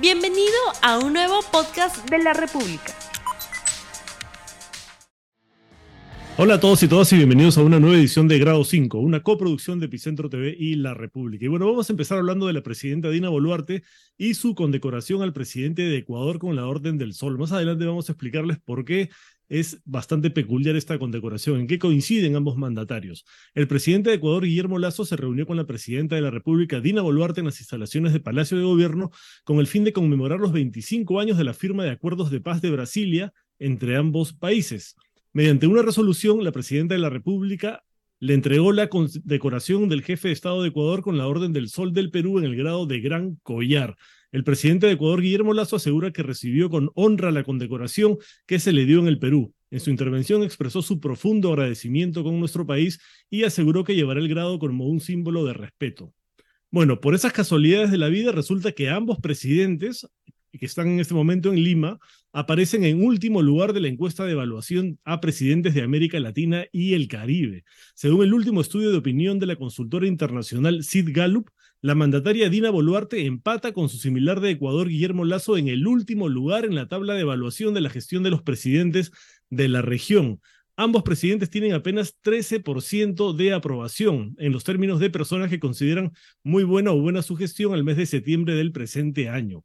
Bienvenido a un nuevo podcast de la República. Hola a todos y todas y bienvenidos a una nueva edición de Grado 5, una coproducción de Epicentro TV y La República. Y bueno, vamos a empezar hablando de la presidenta Dina Boluarte y su condecoración al presidente de Ecuador con la Orden del Sol. Más adelante vamos a explicarles por qué es bastante peculiar esta condecoración, en qué coinciden ambos mandatarios. El presidente de Ecuador, Guillermo Lazo, se reunió con la presidenta de la República, Dina Boluarte, en las instalaciones de Palacio de Gobierno con el fin de conmemorar los 25 años de la firma de acuerdos de paz de Brasilia entre ambos países. Mediante una resolución, la presidenta de la República le entregó la condecoración del jefe de Estado de Ecuador con la Orden del Sol del Perú en el grado de Gran Collar. El presidente de Ecuador, Guillermo Lazo, asegura que recibió con honra la condecoración que se le dio en el Perú. En su intervención expresó su profundo agradecimiento con nuestro país y aseguró que llevará el grado como un símbolo de respeto. Bueno, por esas casualidades de la vida resulta que ambos presidentes que están en este momento en Lima, aparecen en último lugar de la encuesta de evaluación a presidentes de América Latina y el Caribe. Según el último estudio de opinión de la consultora internacional Sid Gallup, la mandataria Dina Boluarte empata con su similar de Ecuador, Guillermo Lazo, en el último lugar en la tabla de evaluación de la gestión de los presidentes de la región. Ambos presidentes tienen apenas 13% de aprobación en los términos de personas que consideran muy buena o buena su gestión al mes de septiembre del presente año.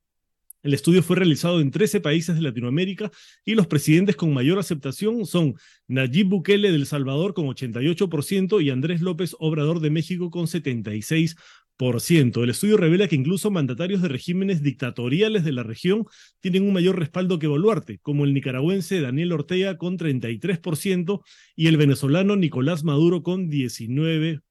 El estudio fue realizado en 13 países de Latinoamérica y los presidentes con mayor aceptación son Nayib Bukele del Salvador con 88% y Andrés López Obrador de México con 76%. El estudio revela que incluso mandatarios de regímenes dictatoriales de la región tienen un mayor respaldo que Boluarte, como el nicaragüense Daniel Ortega con 33% y el venezolano Nicolás Maduro con 19%.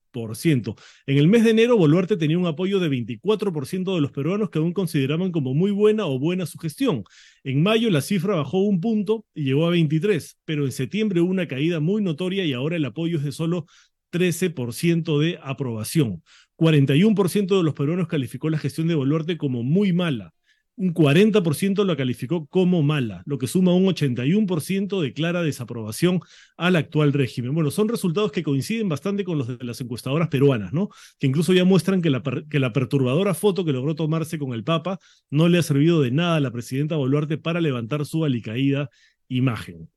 En el mes de enero, Boluarte tenía un apoyo de 24% de los peruanos que aún consideraban como muy buena o buena su gestión. En mayo la cifra bajó un punto y llegó a 23, pero en septiembre hubo una caída muy notoria y ahora el apoyo es de solo 13% de aprobación. 41% de los peruanos calificó la gestión de Boluarte como muy mala un 40% la calificó como mala, lo que suma un 81% de clara desaprobación al actual régimen. Bueno, son resultados que coinciden bastante con los de las encuestadoras peruanas, ¿no? Que incluso ya muestran que la, que la perturbadora foto que logró tomarse con el Papa no le ha servido de nada a la presidenta Boluarte para levantar su alicaída imagen.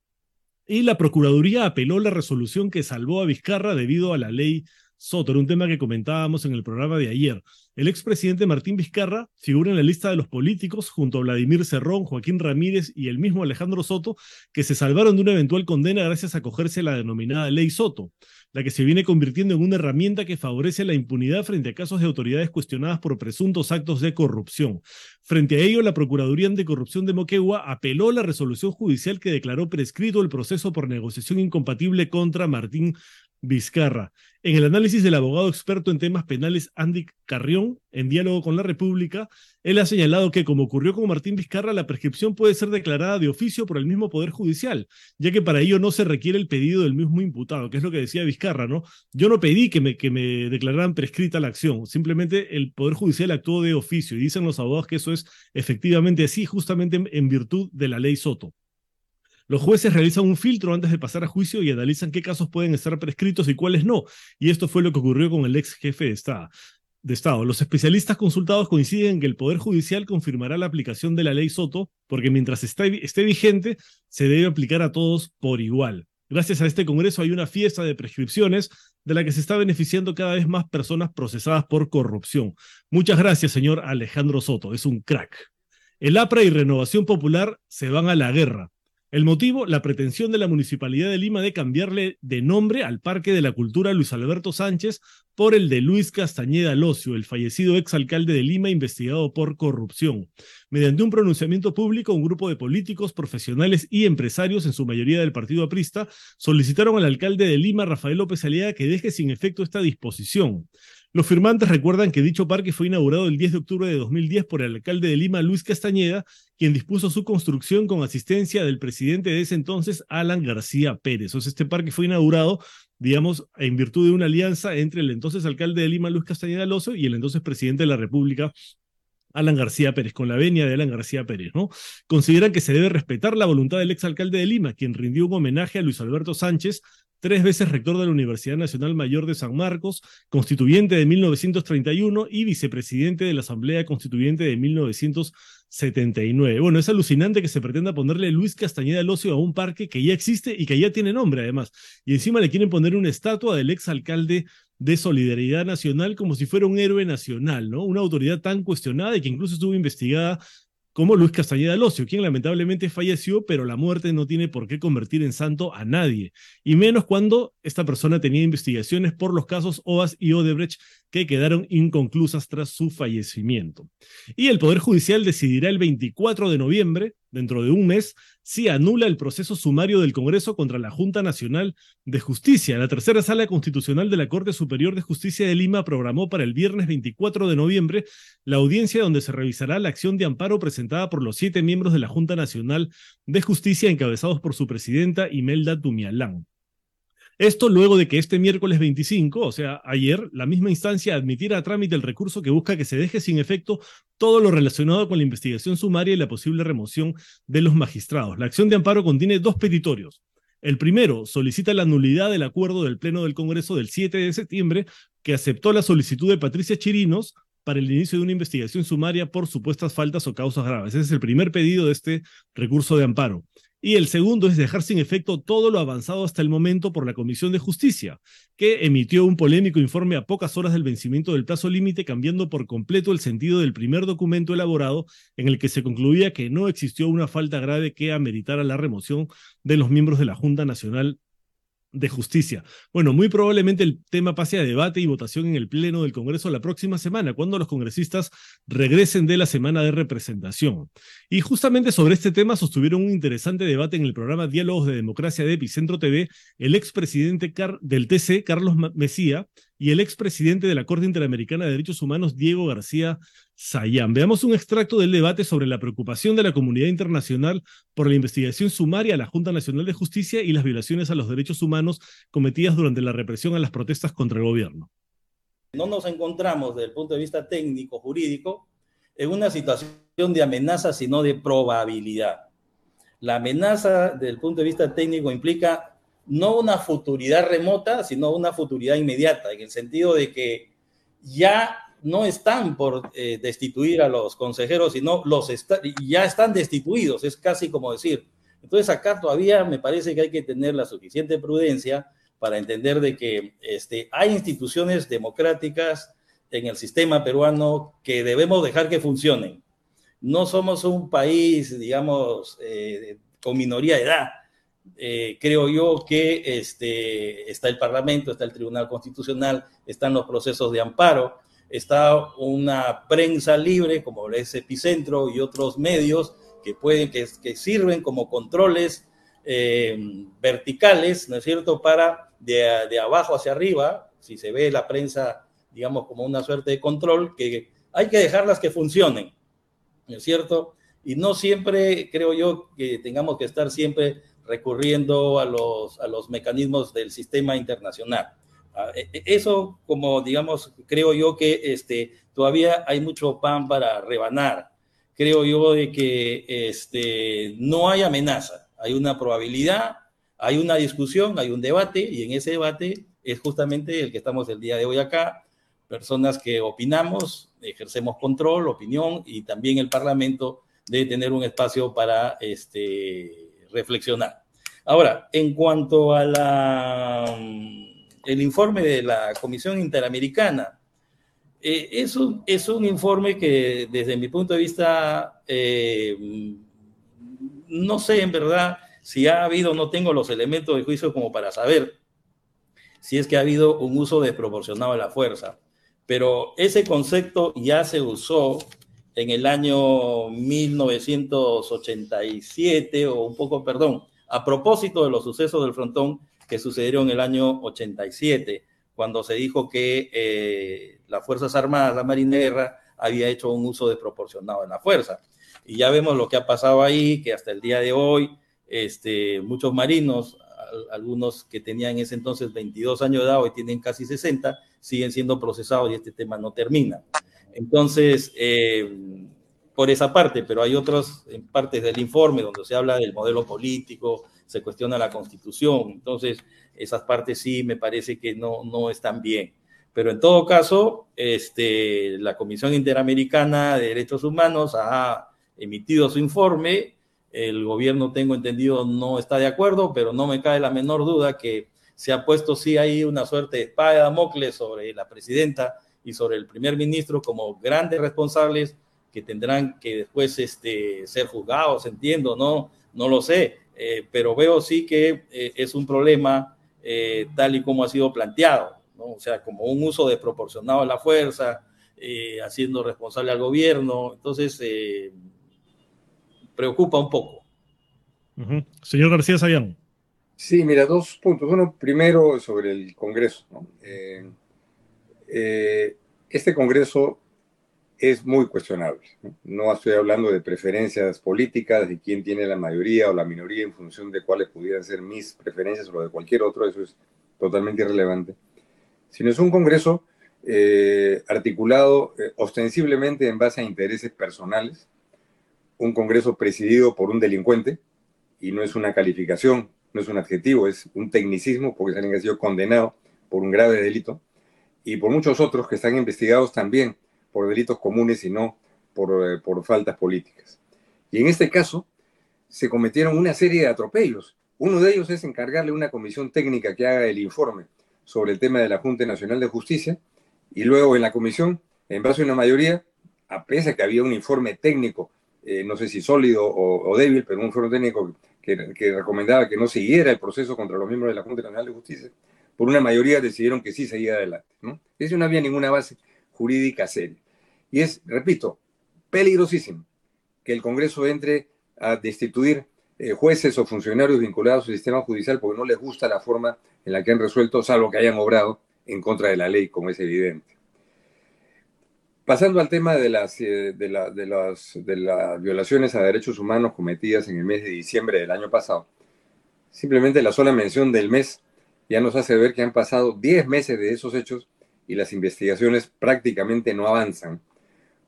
Y la Procuraduría apeló la resolución que salvó a Vizcarra debido a la ley Soto, era un tema que comentábamos en el programa de ayer. El expresidente Martín Vizcarra figura en la lista de los políticos junto a Vladimir Cerrón, Joaquín Ramírez y el mismo Alejandro Soto, que se salvaron de una eventual condena gracias a acogerse a la denominada Ley Soto, la que se viene convirtiendo en una herramienta que favorece la impunidad frente a casos de autoridades cuestionadas por presuntos actos de corrupción. Frente a ello, la Procuraduría Anticorrupción de Moquegua apeló la resolución judicial que declaró prescrito el proceso por negociación incompatible contra Martín Vizcarra. En el análisis del abogado experto en temas penales Andy Carrión, en diálogo con la República, él ha señalado que, como ocurrió con Martín Vizcarra, la prescripción puede ser declarada de oficio por el mismo Poder Judicial, ya que para ello no se requiere el pedido del mismo imputado, que es lo que decía Vizcarra, ¿no? Yo no pedí que me, que me declararan prescrita la acción, simplemente el Poder Judicial actuó de oficio y dicen los abogados que eso es efectivamente así, justamente en virtud de la ley Soto. Los jueces realizan un filtro antes de pasar a juicio y analizan qué casos pueden estar prescritos y cuáles no. Y esto fue lo que ocurrió con el ex jefe de Estado. Los especialistas consultados coinciden en que el Poder Judicial confirmará la aplicación de la ley Soto, porque mientras esté, esté vigente, se debe aplicar a todos por igual. Gracias a este Congreso hay una fiesta de prescripciones de la que se está beneficiando cada vez más personas procesadas por corrupción. Muchas gracias, señor Alejandro Soto, es un crack. El APRA y Renovación Popular se van a la guerra. El motivo, la pretensión de la Municipalidad de Lima de cambiarle de nombre al Parque de la Cultura Luis Alberto Sánchez por el de Luis Castañeda Locio, el fallecido exalcalde de Lima investigado por corrupción. Mediante un pronunciamiento público, un grupo de políticos, profesionales y empresarios, en su mayoría del partido aprista, solicitaron al alcalde de Lima, Rafael López Aliaga, que deje sin efecto esta disposición. Los firmantes recuerdan que dicho parque fue inaugurado el 10 de octubre de 2010 por el alcalde de Lima, Luis Castañeda, quien dispuso su construcción con asistencia del presidente de ese entonces, Alan García Pérez. Entonces, este parque fue inaugurado, digamos, en virtud de una alianza entre el entonces alcalde de Lima, Luis Castañeda Lozo, y el entonces presidente de la República, Alan García Pérez, con la venia de Alan García Pérez, ¿no? Consideran que se debe respetar la voluntad del exalcalde de Lima, quien rindió un homenaje a Luis Alberto Sánchez tres veces rector de la Universidad Nacional Mayor de San Marcos, constituyente de 1931 y vicepresidente de la Asamblea Constituyente de 1979. Bueno, es alucinante que se pretenda ponerle Luis Castañeda Locio a un parque que ya existe y que ya tiene nombre además. Y encima le quieren poner una estatua del exalcalde de Solidaridad Nacional como si fuera un héroe nacional, ¿no? Una autoridad tan cuestionada y que incluso estuvo investigada como Luis Castañeda Locio, quien lamentablemente falleció, pero la muerte no tiene por qué convertir en santo a nadie, y menos cuando esta persona tenía investigaciones por los casos OAS y Odebrecht que quedaron inconclusas tras su fallecimiento. Y el Poder Judicial decidirá el 24 de noviembre, dentro de un mes, si anula el proceso sumario del Congreso contra la Junta Nacional de Justicia. La tercera sala constitucional de la Corte Superior de Justicia de Lima programó para el viernes 24 de noviembre la audiencia donde se revisará la acción de amparo presentada por los siete miembros de la Junta Nacional de Justicia encabezados por su presidenta Imelda Tumialán. Esto luego de que este miércoles 25, o sea, ayer, la misma instancia admitiera a trámite el recurso que busca que se deje sin efecto todo lo relacionado con la investigación sumaria y la posible remoción de los magistrados. La acción de amparo contiene dos petitorios. El primero solicita la nulidad del acuerdo del Pleno del Congreso del 7 de septiembre que aceptó la solicitud de Patricia Chirinos para el inicio de una investigación sumaria por supuestas faltas o causas graves. Ese es el primer pedido de este recurso de amparo. Y el segundo es dejar sin efecto todo lo avanzado hasta el momento por la Comisión de Justicia, que emitió un polémico informe a pocas horas del vencimiento del plazo límite, cambiando por completo el sentido del primer documento elaborado en el que se concluía que no existió una falta grave que ameritara la remoción de los miembros de la Junta Nacional de Justicia. Bueno, muy probablemente el tema pase a debate y votación en el Pleno del Congreso la próxima semana, cuando los congresistas regresen de la semana de representación. Y justamente sobre este tema sostuvieron un interesante debate en el programa Diálogos de Democracia de Epicentro TV el expresidente del TC, Carlos Mesía, y el expresidente de la Corte Interamericana de Derechos Humanos, Diego García Sayán. Veamos un extracto del debate sobre la preocupación de la comunidad internacional por la investigación sumaria a la Junta Nacional de Justicia y las violaciones a los derechos humanos cometidas durante la represión a las protestas contra el gobierno. No nos encontramos desde el punto de vista técnico, jurídico, en una situación de amenaza, sino de probabilidad. La amenaza desde el punto de vista técnico implica no una futuridad remota, sino una futuridad inmediata, en el sentido de que ya no están por eh, destituir a los consejeros, sino los ya están destituidos, es casi como decir. Entonces acá todavía me parece que hay que tener la suficiente prudencia para entender de que este, hay instituciones democráticas en el sistema peruano que debemos dejar que funcionen. No somos un país, digamos, eh, con minoría de edad eh, creo yo que este, está el Parlamento, está el Tribunal Constitucional, están los procesos de amparo, está una prensa libre como es Epicentro y otros medios que pueden, que, que sirven como controles eh, verticales, ¿no es cierto?, para de, de, abajo hacia arriba, si se ve la prensa, digamos, como una suerte de control, que hay que dejarlas que funcionen, ¿no es cierto? Y no siempre, creo yo, que tengamos que estar siempre recurriendo a los, a los mecanismos del sistema internacional. Ah, e, e, eso, como digamos, creo yo que este, todavía hay mucho pan para rebanar. Creo yo de que este, no hay amenaza, hay una probabilidad, hay una discusión, hay un debate, y en ese debate es justamente el que estamos el día de hoy acá, personas que opinamos, ejercemos control, opinión, y también el Parlamento debe tener un espacio para este, reflexionar. Ahora, en cuanto a la, el informe de la Comisión Interamericana, eh, es, un, informe que desde mi punto de vista, eh, no sé en verdad si ha habido, no tengo los elementos de juicio como para saber si es que ha habido un uso desproporcionado de la fuerza. Pero ese concepto ya se usó en el año 1987 o un poco, perdón, a propósito de los sucesos del frontón que sucedieron en el año 87, cuando se dijo que eh, las Fuerzas Armadas, la Marina de Guerra, había hecho un uso desproporcionado de la fuerza. Y ya vemos lo que ha pasado ahí, que hasta el día de hoy, este, muchos marinos, algunos que tenían en ese entonces 22 años de edad, hoy tienen casi 60, siguen siendo procesados y este tema no termina. Entonces, eh, por esa parte, pero hay otras partes del informe donde se habla del modelo político, se cuestiona la constitución. Entonces, esas partes sí me parece que no, no están bien. Pero en todo caso, este, la Comisión Interamericana de Derechos Humanos ha emitido su informe. El gobierno, tengo entendido, no está de acuerdo, pero no me cae la menor duda que se ha puesto sí ahí una suerte de espada de Damocles sobre la presidenta y sobre el primer ministro como grandes responsables que tendrán que después este, ser juzgados, entiendo, no, no lo sé, eh, pero veo sí que eh, es un problema eh, tal y como ha sido planteado, ¿no? o sea, como un uso desproporcionado de la fuerza, haciendo responsable al gobierno, entonces preocupa un poco. Señor García Sayán. Sí, mira, dos puntos. Uno, primero sobre el Congreso. Este Congreso es muy cuestionable. ¿no? estoy hablando de preferencias políticas, de quién tiene la mayoría o la minoría en función de cuáles pudieran ser mis preferencias o de cualquier otro, eso es totalmente irrelevante. Sino es un Congreso eh, articulado eh, ostensiblemente en base a intereses personales, un Congreso presidido por un delincuente, y no es una calificación, no es un adjetivo, es un tecnicismo, porque es alguien que ha sido condenado por un grave delito, y por muchos otros que están investigados también por delitos comunes y no por, eh, por faltas políticas. Y en este caso se cometieron una serie de atropellos. Uno de ellos es encargarle una comisión técnica que haga el informe sobre el tema de la Junta Nacional de Justicia y luego en la comisión, en base a una mayoría, a pesar que había un informe técnico, eh, no sé si sólido o, débil, pero un informe técnico que, que, recomendaba que no siguiera el proceso contra los miembros de la Junta Nacional de Justicia, por una mayoría decidieron que sí seguía adelante. ¿no? Eso no había ninguna base jurídica seria. Y es, repito, peligrosísimo que el Congreso entre a destituir eh, jueces o funcionarios vinculados al sistema judicial porque no les gusta la forma en la que han resuelto, salvo que hayan obrado en contra de la ley, como es evidente. Pasando al tema de las, eh, de, de, las, de las violaciones a derechos humanos cometidas en el mes de diciembre del año pasado, simplemente la sola mención del mes ya nos hace ver que han pasado 10 meses de esos hechos y las investigaciones prácticamente no avanzan.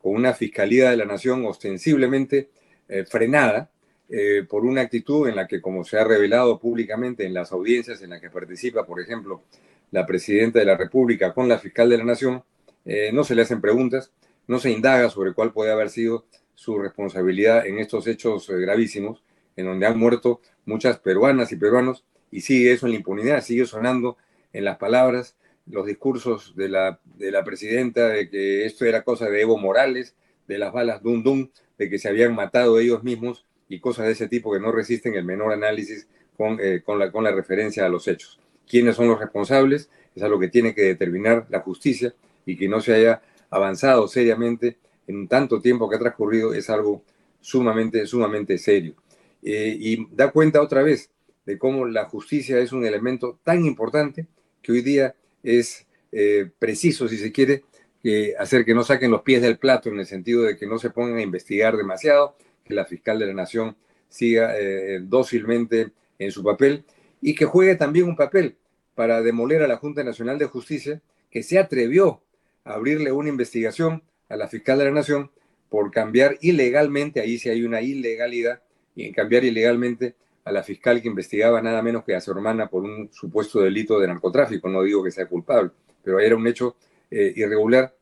Con una Fiscalía de la Nación ostensiblemente eh, frenada eh, por una actitud en la que, como se ha revelado públicamente en las audiencias en las que participa, por ejemplo, la Presidenta de la República con la Fiscal de la Nación, eh, no se le hacen preguntas, no se indaga sobre cuál puede haber sido su responsabilidad en estos hechos gravísimos, en donde han muerto muchas peruanas y peruanos, y sigue eso en la impunidad, sigue sonando en las palabras los discursos de la, de la presidenta de que esto era cosa de Evo Morales, de las balas Dum Dum, de que se habían matado ellos mismos y cosas de ese tipo que no resisten el menor análisis con, eh, con, la, con la referencia a los hechos. ¿Quiénes son los responsables? Es algo que tiene que determinar la justicia y que no se haya avanzado seriamente en tanto tiempo que ha transcurrido es algo sumamente, sumamente serio. Eh, y da cuenta otra vez de cómo la justicia es un elemento tan importante que hoy día es eh, preciso, si se quiere, hacer que no saquen los pies del plato en el sentido de que no se pongan a investigar demasiado, que la fiscal de la nación siga eh, dócilmente en su papel y que juegue también un papel para demoler a la Junta Nacional de Justicia, que se atrevió a abrirle una investigación a la fiscal de la nación por cambiar ilegalmente, ahí sí hay una ilegalidad, y en cambiar ilegalmente a la fiscal que investigaba nada menos que a su hermana por un supuesto delito de narcotráfico. No digo que sea culpable, pero era un hecho eh, irregular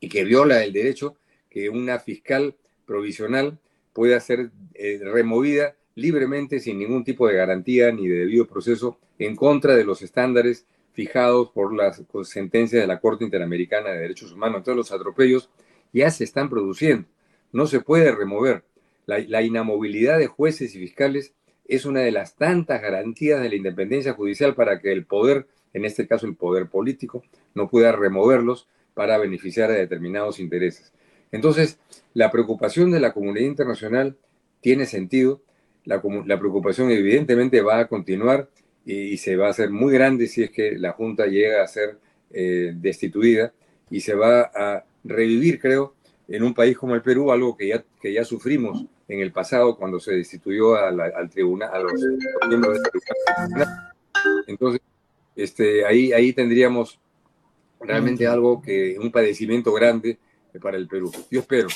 y que viola el derecho que una fiscal provisional pueda ser eh, removida libremente sin ningún tipo de garantía ni de debido proceso en contra de los estándares fijados por las sentencias de la Corte Interamericana de Derechos Humanos. Entonces los atropellos ya se están produciendo. No se puede remover. la inamovilidad de jueces y fiscales es una de las tantas garantías de la independencia judicial para que el poder, en este caso el poder político, no pueda removerlos para beneficiar a determinados intereses. Entonces, la preocupación de la comunidad internacional tiene sentido, la, preocupación evidentemente va a continuar y, se va a hacer muy grande si es que la Junta llega a ser eh, destituida y se va a revivir, creo, en un país como el Perú, algo que ya, que ya sufrimos en el pasado cuando se destituyó al tribunal, a los, miembros del tribunal. Entonces, este, ahí, ahí tendríamos realmente algo que, un padecimiento grande para el Perú. Yo espero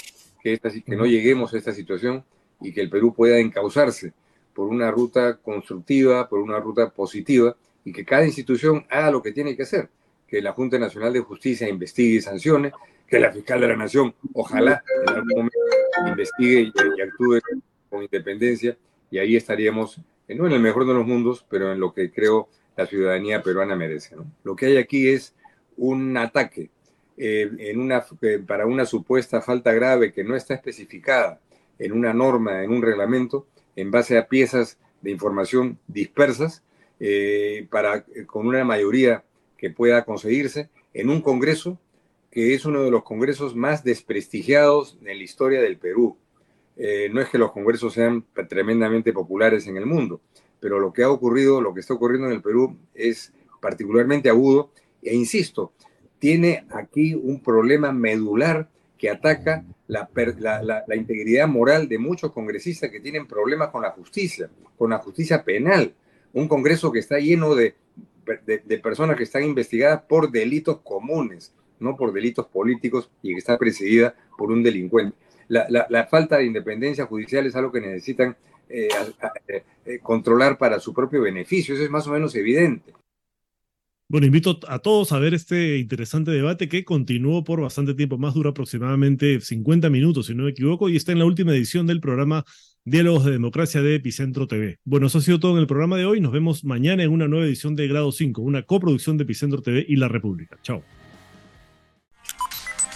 que, esta, que no lleguemos a esta situación y que el Perú pueda encauzarse por una ruta constructiva, por una ruta positiva, y que cada institución haga lo que tiene que hacer. Que la Junta Nacional de Justicia investigue y sancione, que la fiscal de la Nación, ojalá en algún momento investigue y, actúe con independencia, y ahí estaríamos, eh, no en el mejor de los mundos, pero en lo que creo la ciudadanía peruana merece. Lo que hay aquí es un ataque eh, en una, eh, para una supuesta falta grave que no está especificada en una norma, en un reglamento, en base a piezas de información dispersas, para, con una mayoría que pueda conseguirse en un Congreso que es uno de los congresos más desprestigiados en la historia del Perú. Eh, no es que los congresos sean tremendamente populares en el mundo, pero lo que ha ocurrido, lo que está ocurriendo en el Perú es particularmente agudo e insisto, tiene aquí un problema medular que ataca la, integridad moral de muchos congresistas que tienen problemas con la justicia, con la justicia penal. Un Congreso que está lleno de, de personas que están investigadas por delitos comunes, no por delitos políticos y que está presidida por un delincuente. La, falta de independencia judicial es algo que necesitan eh, eh, controlar para su propio beneficio, eso es más o menos evidente. Bueno, invito a todos a ver este interesante debate que continuó por bastante tiempo, más dura aproximadamente 50 minutos, si no me equivoco, y está en la última edición del programa Diálogos de Democracia de Epicentro TV. Bueno, eso ha sido todo en el programa de hoy. Nos vemos mañana en una nueva edición de Grado 5, una coproducción de Epicentro TV y La República. Chao.